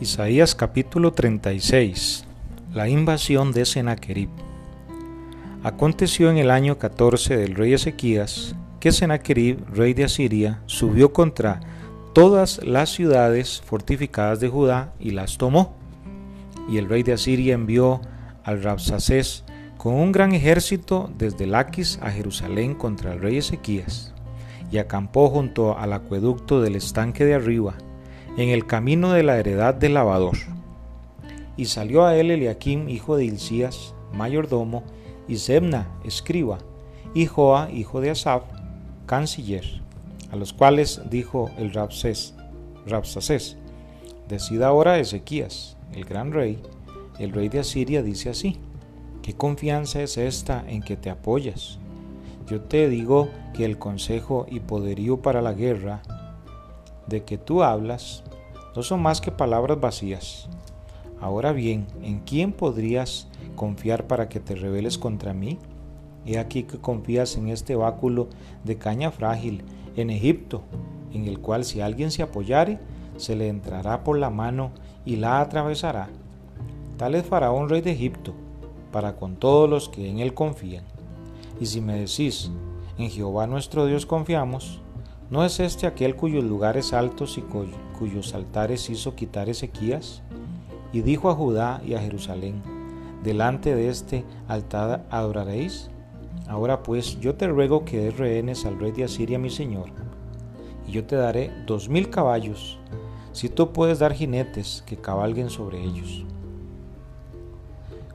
Isaías capítulo 36 La invasión de Sennacherib Aconteció en el año 14 del rey Ezequías que Sennacherib, rey de Asiria, subió contra todas las ciudades fortificadas de Judá y las tomó. Y el rey de Asiria envió al Rabsacés con un gran ejército desde Laquis a Jerusalén contra el rey Ezequías, y acampó junto al acueducto del estanque de arriba, en el camino de la heredad del lavador. Y salió a él Eliakim, hijo de Hilcías, mayordomo, y Sebna, escriba, y Joa, hijo de Asaf, canciller, a los cuales dijo el Rabsés, Rabsacés, decida ahora Ezequías, el gran rey, el rey de Asiria dice así, ¿qué confianza es esta en que te apoyas? Yo te digo que el consejo y poderío para la guerra de que tú hablas no son más que palabras vacías. Ahora bien, ¿en quién podrías confiar para que te rebeles contra mí? He aquí que confías en este báculo de caña frágil en Egipto, en el cual si alguien se apoyare, se le entrará por la mano y la atravesará. Tal es Faraón, rey de Egipto, para con todos los que en él confían. Y si me decís, en Jehová nuestro Dios confiamos, ¿No es este aquel cuyos lugares altos y cuyos altares hizo quitar Ezequías? Y dijo a Judá y a Jerusalén, delante de este altar adoraréis. Ahora pues yo te ruego que des rehenes al rey de Asiria mi señor, y yo te daré dos mil caballos, si tú puedes dar jinetes que cabalguen sobre ellos.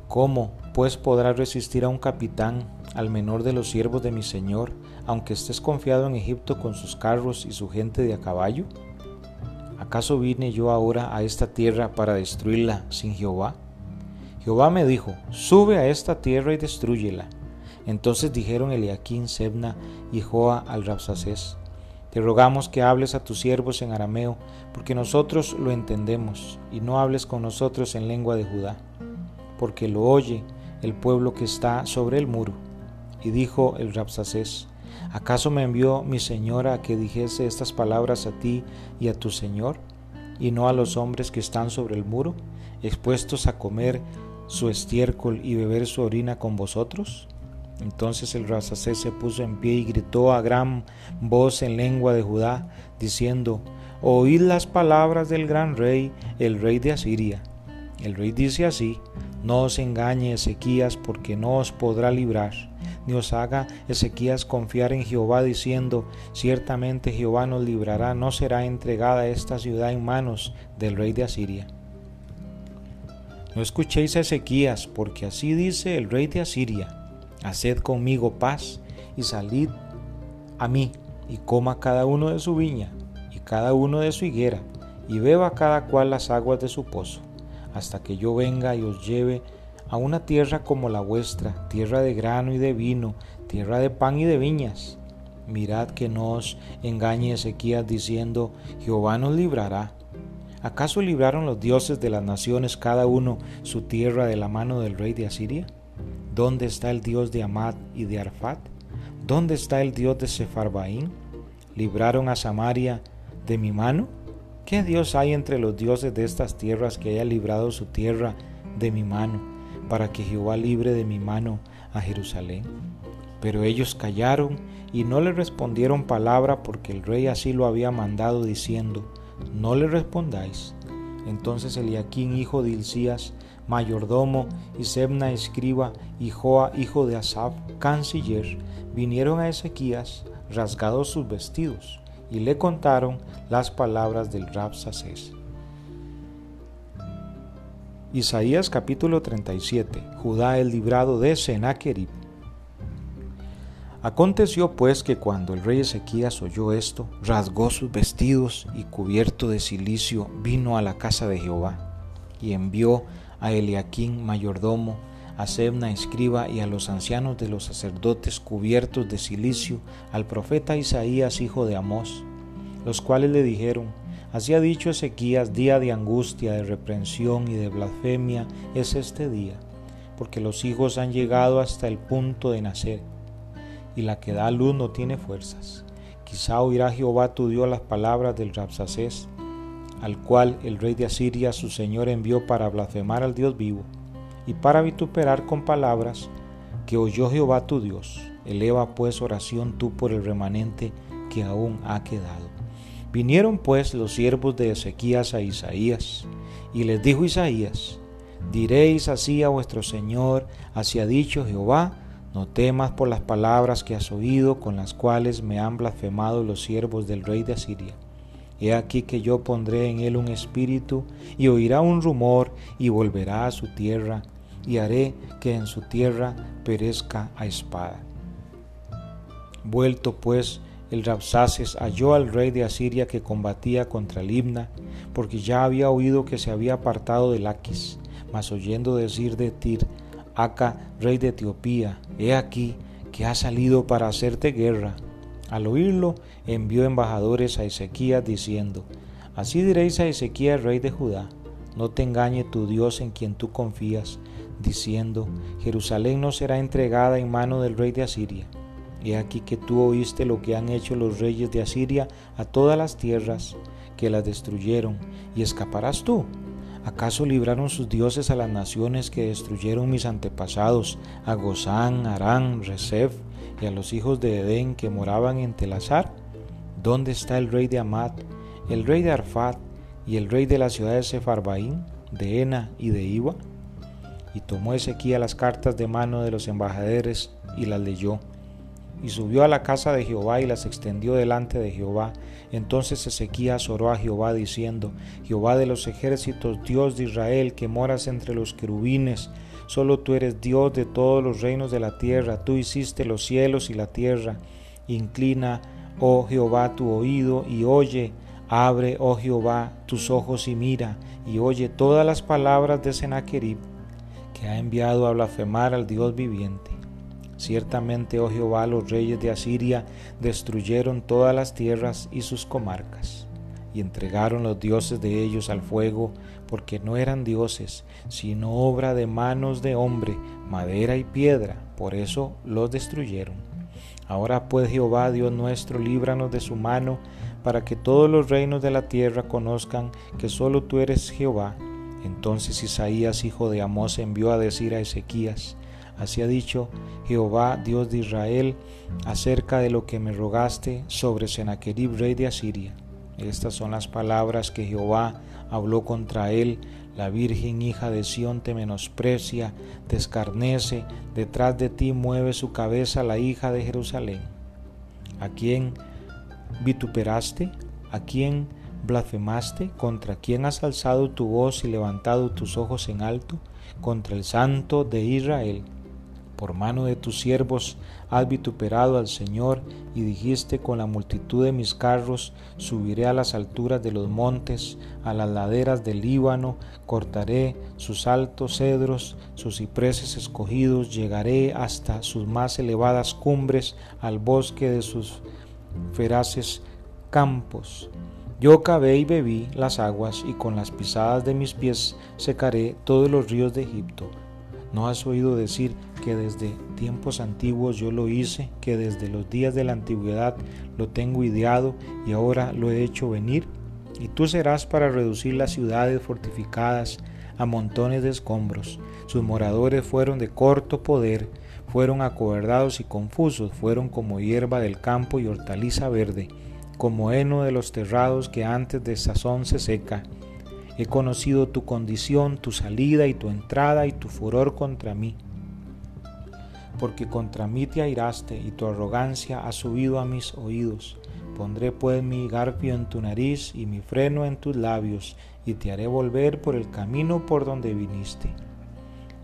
¿Cómo pues podrás resistir a un capitán, al menor de los siervos de mi señor, aunque estés confiado en Egipto con sus carros y su gente de a caballo? ¿Acaso vine yo ahora a esta tierra para destruirla sin Jehová? Jehová me dijo, sube a esta tierra y destruyela. Entonces dijeron Eliaquín, Sebna y Joa al Rapsacés, te rogamos que hables a tus siervos en arameo, porque nosotros lo entendemos, y no hables con nosotros en lengua de Judá, porque lo oye el pueblo que está sobre el muro. Y dijo el Rapsacés, ¿Acaso me envió mi señora a que dijese estas palabras a ti y a tu señor, y no a los hombres que están sobre el muro, expuestos a comer su estiércol y beber su orina con vosotros? Entonces el Rasacé se puso en pie y gritó a gran voz en lengua de Judá, diciendo, Oíd las palabras del gran rey, el rey de Asiria. El rey dice así, No os engañe Ezequías, porque no os podrá librar ni os haga Ezequías confiar en Jehová diciendo, ciertamente Jehová nos librará, no será entregada esta ciudad en manos del rey de Asiria. No escuchéis a Ezequías, porque así dice el rey de Asiria, haced conmigo paz y salid a mí y coma cada uno de su viña y cada uno de su higuera y beba cada cual las aguas de su pozo, hasta que yo venga y os lleve a una tierra como la vuestra, tierra de grano y de vino, tierra de pan y de viñas. Mirad que no os engañe Ezequías diciendo, Jehová nos librará. ¿Acaso libraron los dioses de las naciones cada uno su tierra de la mano del rey de Asiria? ¿Dónde está el Dios de Amad y de Arfat? ¿Dónde está el Dios de Sefarbaín? ¿Libraron a Samaria de mi mano? ¿Qué Dios hay entre los dioses de estas tierras que haya librado su tierra de mi mano? Para que Jehová libre de mi mano a Jerusalén. Pero ellos callaron y no le respondieron palabra porque el rey así lo había mandado diciendo, no le respondáis. Entonces Eliaquín, hijo de Hilcías, mayordomo, y Sebna, escriba, y Joa, hijo de Asaf, canciller, vinieron a Ezequías, rasgados sus vestidos, y le contaron las palabras del Rabsacés. Isaías capítulo 37. Judá el librado de Sennacherib. Aconteció pues que cuando el rey Ezequías oyó esto, rasgó sus vestidos y cubierto de cilicio vino a la casa de Jehová y envió a Eliaquín mayordomo, a Sebna escriba y a los ancianos de los sacerdotes cubiertos de cilicio, al profeta Isaías hijo de Amós, los cuales le dijeron, Así ha dicho Ezequías, día de angustia, de reprensión y de blasfemia es este día, porque los hijos han llegado hasta el punto de nacer, y la que da luz no tiene fuerzas. Quizá oirá Jehová tu Dios las palabras del Rapsacés. al cual el rey de Asiria su señor envió para blasfemar al Dios vivo y para vituperar con palabras que oyó Jehová tu Dios. Eleva pues oración tú por el remanente que aún ha quedado. Vinieron pues los siervos de Ezequías a Isaías, y les dijo Isaías, diréis así a vuestro Señor, así ha dicho Jehová, no temas por las palabras que has oído, con las cuales me han blasfemado los siervos del rey de Asiria. He aquí que yo pondré en él un espíritu, y oirá un rumor, y volverá a su tierra, y haré que en su tierra perezca a espada. Vuelto pues el Rabsaces halló al rey de Asiria que combatía contra Libna, porque ya había oído que se había apartado de Laquis, mas oyendo decir de Tir, Aca, rey de Etiopía, he aquí que ha salido para hacerte guerra. Al oírlo, envió embajadores a Ezequías diciendo, Así diréis a Ezequías, rey de Judá, no te engañe tu Dios en quien tú confías, diciendo, Jerusalén no será entregada en mano del rey de Asiria. He aquí que tú oíste lo que han hecho los reyes de Asiria a todas las tierras que las destruyeron, y escaparás tú. ¿Acaso libraron sus dioses a las naciones que destruyeron mis antepasados, a Gozán, Arán, Resef y a los hijos de Edén que moraban en Telazar? ¿Dónde está el rey de Amat, el rey de Arfat y el rey de la ciudad de Sefarbaín, de Ena y de Iba? Y tomó Ezequiel las cartas de mano de los embajadores y las leyó y subió a la casa de Jehová y las extendió delante de Jehová. Entonces Ezequías oró a Jehová diciendo, Jehová de los ejércitos, Dios de Israel, que moras entre los querubines, solo tú eres Dios de todos los reinos de la tierra, tú hiciste los cielos y la tierra. Inclina, oh Jehová, tu oído y oye, abre, oh Jehová, tus ojos y mira, y oye todas las palabras de Sennacherib, que ha enviado a blasfemar al Dios viviente. Ciertamente, oh Jehová, los reyes de Asiria destruyeron todas las tierras y sus comarcas, y entregaron los dioses de ellos al fuego, porque no eran dioses, sino obra de manos de hombre, madera y piedra, por eso los destruyeron. Ahora pues Jehová, Dios nuestro, líbranos de su mano, para que todos los reinos de la tierra conozcan que solo tú eres Jehová. Entonces Isaías, hijo de Amós, envió a decir a Ezequías, Así ha dicho Jehová, Dios de Israel, acerca de lo que me rogaste sobre Sennacherib, rey de Asiria. Estas son las palabras que Jehová habló contra él. La virgen hija de Sión te menosprecia, te escarnece, detrás de ti mueve su cabeza la hija de Jerusalén. ¿A quién vituperaste? ¿A quién blasfemaste? ¿Contra quién has alzado tu voz y levantado tus ojos en alto? Contra el Santo de Israel por mano de tus siervos has vituperado al Señor y dijiste con la multitud de mis carros subiré a las alturas de los montes, a las laderas del Líbano, cortaré sus altos cedros, sus cipreses escogidos, llegaré hasta sus más elevadas cumbres, al bosque de sus feraces campos. Yo cavé y bebí las aguas y con las pisadas de mis pies secaré todos los ríos de Egipto ¿No has oído decir que desde tiempos antiguos yo lo hice, que desde los días de la antigüedad lo tengo ideado y ahora lo he hecho venir? Y tú serás para reducir las ciudades fortificadas a montones de escombros. Sus moradores fueron de corto poder, fueron acobardados y confusos, fueron como hierba del campo y hortaliza verde, como heno de los terrados que antes de sazón se seca He conocido tu condición, tu salida y tu entrada y tu furor contra mí. Porque contra mí te airaste y tu arrogancia ha subido a mis oídos. Pondré pues mi garfio en tu nariz y mi freno en tus labios, y te haré volver por el camino por donde viniste.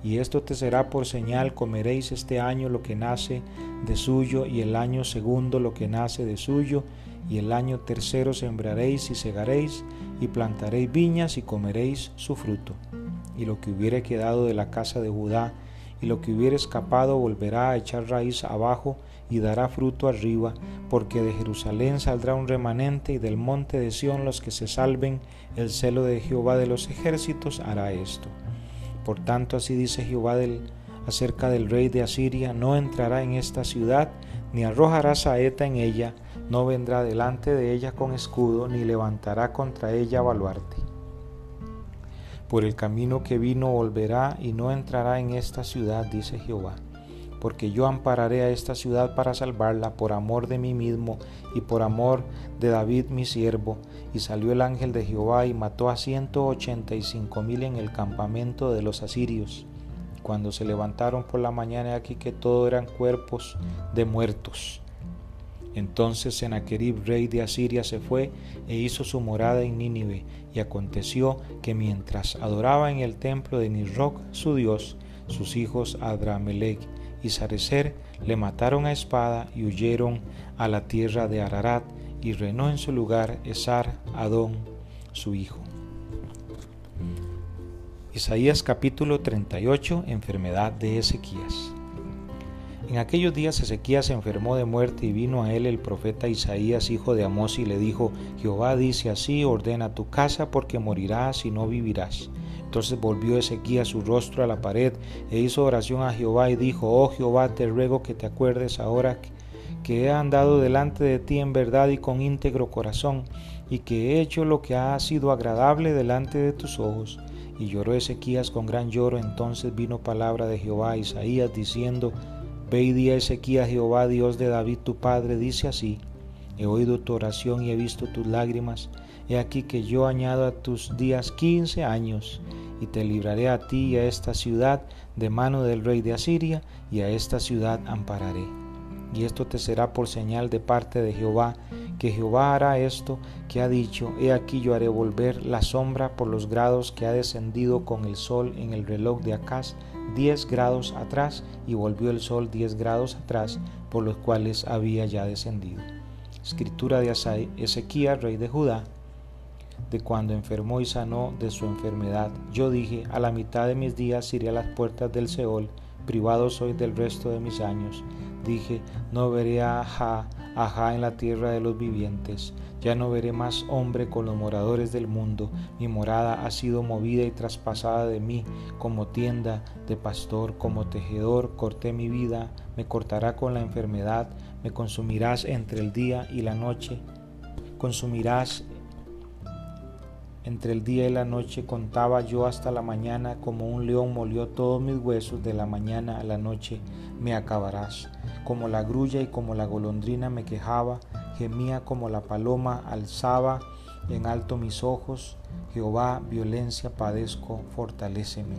Y esto te será por señal, comeréis este año lo que nace de suyo, y el año segundo lo que nace de suyo, y el año tercero sembraréis y segaréis, y plantaréis viñas y comeréis su fruto. Y lo que hubiere quedado de la casa de Judá, y lo que hubiere escapado volverá a echar raíz abajo y dará fruto arriba, porque de Jerusalén saldrá un remanente y del monte de Sión los que se salven, el celo de Jehová de los ejércitos hará esto. Por tanto así dice Jehová del, acerca del rey de Asiria, no entrará en esta ciudad, ni arrojará saeta en ella, no vendrá delante de ella con escudo, ni levantará contra ella baluarte. Por el camino que vino volverá y no entrará en esta ciudad, dice Jehová porque yo ampararé a esta ciudad para salvarla por amor de mí mismo y por amor de David mi siervo. Y salió el ángel de Jehová y mató a ciento ochenta y cinco mil en el campamento de los asirios. Cuando se levantaron por la mañana aquí que todo eran cuerpos de muertos. Entonces Sennacherib, rey de Asiria, se fue e hizo su morada en Nínive, y aconteció que mientras adoraba en el templo de Nisroch, su dios, sus hijos Adramelech y Sarecer le mataron a espada y huyeron a la tierra de Ararat y reinó en su lugar Esar Adón, su hijo. Isaías capítulo 38 Enfermedad de Ezequías En aquellos días Ezequías se enfermó de muerte y vino a él el profeta Isaías, hijo de Amós, y le dijo, Jehová dice así, ordena tu casa porque morirás y no vivirás. Entonces volvió Ezequías su rostro a la pared e hizo oración a Jehová y dijo, Oh Jehová, te ruego que te acuerdes ahora que he andado delante de ti en verdad y con íntegro corazón, y que he hecho lo que ha sido agradable delante de tus ojos. Y lloró Ezequías con gran lloro. Entonces vino palabra de Jehová a Isaías diciendo, Ve y Jehová, Dios de David tu padre, dice así, He oído tu oración y he visto tus lágrimas. He aquí que yo añado a tus días quince años y te libraré a ti y a esta ciudad de mano del rey de Asiria, y a esta ciudad ampararé. Y esto te será por señal de parte de Jehová, que Jehová hará esto que ha dicho, he aquí yo haré volver la sombra por los grados que ha descendido con el sol en el reloj de Acaz, diez grados atrás, y volvió el sol diez grados atrás, por los cuales había ya descendido. Escritura de Ezequiel, rey de Judá, de cuando enfermó y sanó de su enfermedad. Yo dije, a la mitad de mis días iré a las puertas del Seol, privado soy del resto de mis años. Dije, no veré a Ajá, en la tierra de los vivientes. Ya no veré más hombre con los moradores del mundo. Mi morada ha sido movida y traspasada de mí como tienda de pastor, como tejedor. Corté mi vida, me cortará con la enfermedad, me consumirás entre el día y la noche. Consumirás entre el día y la noche contaba yo hasta la mañana, como un león molió todos mis huesos, de la mañana a la noche me acabarás. Como la grulla y como la golondrina me quejaba, gemía como la paloma, alzaba en alto mis ojos. Jehová, violencia padezco, fortaléceme.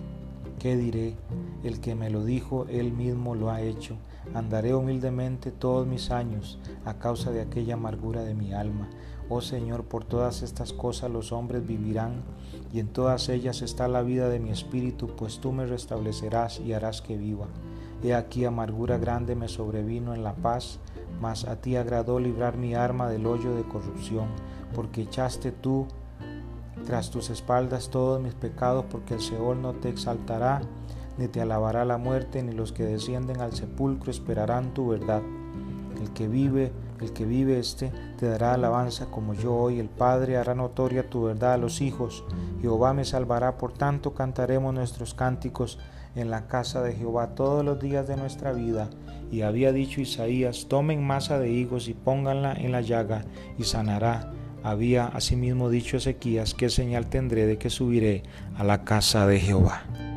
¿Qué diré? El que me lo dijo, él mismo lo ha hecho. Andaré humildemente todos mis años a causa de aquella amargura de mi alma Oh Señor, por todas estas cosas los hombres vivirán, y en todas ellas está la vida de mi espíritu, pues tú me restablecerás y harás que viva. He aquí amargura grande me sobrevino en la paz, mas a ti agradó librar mi arma del hoyo de corrupción, porque echaste tú tras tus espaldas todos mis pecados, porque el Seol no te exaltará, ni te alabará la muerte, ni los que descienden al sepulcro esperarán tu verdad. El que vive el que vive este te dará alabanza como yo hoy. El Padre hará notoria tu verdad a los hijos. Jehová me salvará, por tanto cantaremos nuestros cánticos en la casa de Jehová todos los días de nuestra vida. Y había dicho Isaías, tomen masa de higos y pónganla en la llaga y sanará. Había asimismo dicho Ezequías, qué señal tendré de que subiré a la casa de Jehová.